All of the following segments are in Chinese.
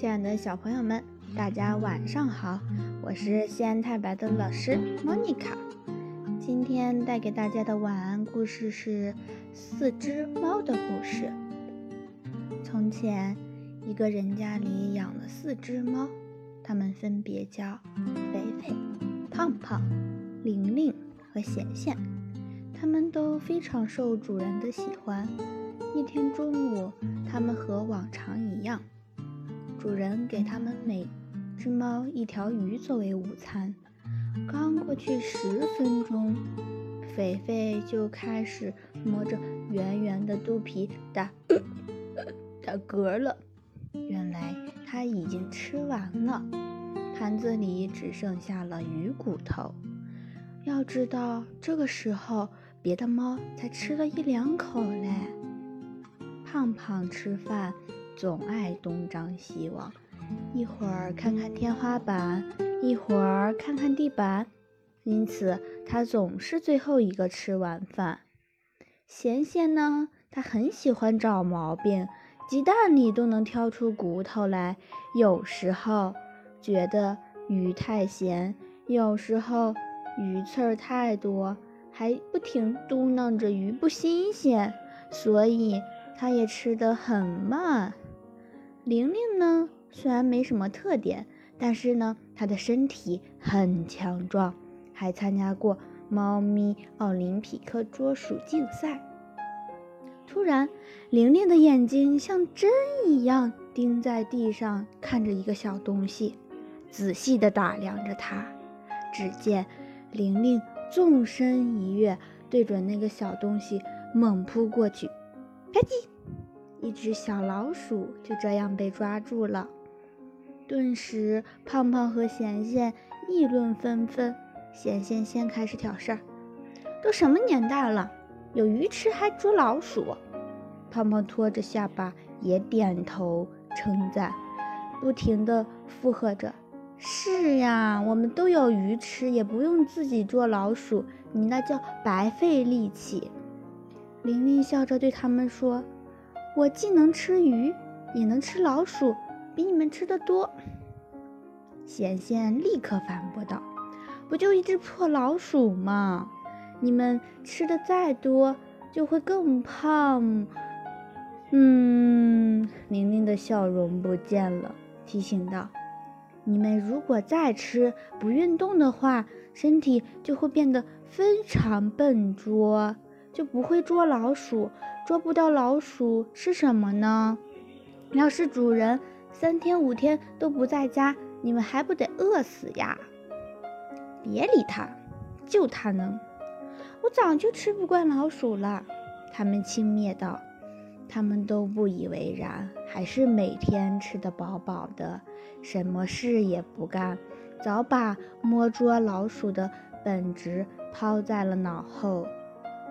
亲爱的小朋友们，大家晚上好！我是西安太白的老师莫妮卡。今天带给大家的晚安故事是四只猫的故事。从前，一个人家里养了四只猫，它们分别叫肥肥、胖胖、玲玲和贤贤。它们都非常受主人的喜欢。一天中午，它们和往常一样。主人给它们每只猫一条鱼作为午餐。刚过去十分钟，肥肥就开始摸着圆圆的肚皮打打嗝了。原来它已经吃完了，盘子里只剩下了鱼骨头。要知道，这个时候别的猫才吃了一两口嘞。胖胖吃饭。总爱东张西望，一会儿看看天花板，一会儿看看地板，因此他总是最后一个吃晚饭。贤贤呢，他很喜欢找毛病，鸡蛋里都能挑出骨头来。有时候觉得鱼太咸，有时候鱼刺儿太多，还不停嘟囔着鱼不新鲜，所以他也吃得很慢。玲玲呢，虽然没什么特点，但是呢，她的身体很强壮，还参加过猫咪奥林匹克捉鼠竞赛。突然，玲玲的眼睛像针一样盯在地上，看着一个小东西，仔细地打量着它。只见玲玲纵身一跃，对准那个小东西猛扑过去，啪叽！一只小老鼠就这样被抓住了，顿时胖胖和贤贤议论纷纷。贤贤先开始挑事儿：“都什么年代了，有鱼吃还捉老鼠？”胖胖拖着下巴也点头称赞，不停地附和着：“是呀，我们都有鱼吃，也不用自己捉老鼠，你那叫白费力气。”玲玲笑着对他们说。我既能吃鱼，也能吃老鼠，比你们吃的多。贤贤立刻反驳道：“不就一只破老鼠吗？你们吃的再多，就会更胖。”嗯，玲玲的笑容不见了，提醒道：“你们如果再吃不运动的话，身体就会变得非常笨拙。”就不会捉老鼠，捉不到老鼠吃什么呢？要是主人三天五天都不在家，你们还不得饿死呀？别理他，就他能。我早就吃不惯老鼠了。他们轻蔑道。他们都不以为然，还是每天吃得饱饱的，什么事也不干，早把摸捉老鼠的本质抛在了脑后。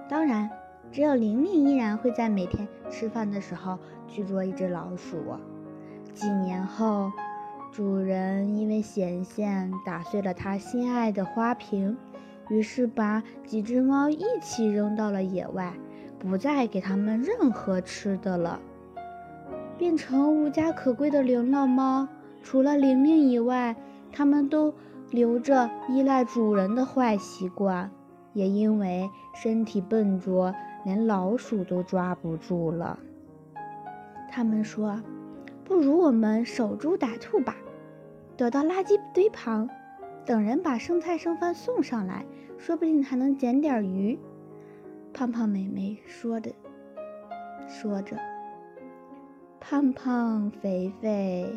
当然，只有玲玲依然会在每天吃饭的时候去捉一只老鼠。几年后，主人因为嫌线打碎了他心爱的花瓶，于是把几只猫一起扔到了野外，不再给它们任何吃的了，变成无家可归的流浪猫。除了玲玲以外，它们都留着依赖主人的坏习惯。也因为身体笨拙，连老鼠都抓不住了。他们说：“不如我们守株待兔吧，躲到垃圾堆旁，等人把剩菜剩饭送上来，说不定还能捡点鱼。”胖胖美美说着，说着，胖胖肥肥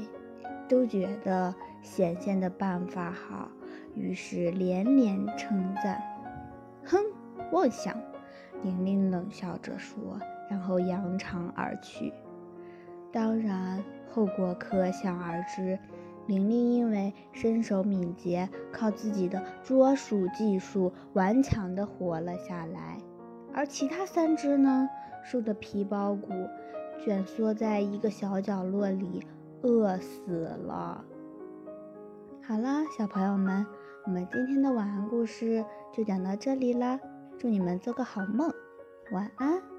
都觉得贤贤的办法好，于是连连称赞。哼，妄想！玲玲冷笑着说，然后扬长而去。当然，后果可想而知。玲玲因为身手敏捷，靠自己的捉鼠技术顽强地活了下来，而其他三只呢，瘦得皮包骨，蜷缩在一个小角落里，饿死了。好了，小朋友们。我们今天的晚安故事就讲到这里啦，祝你们做个好梦，晚安。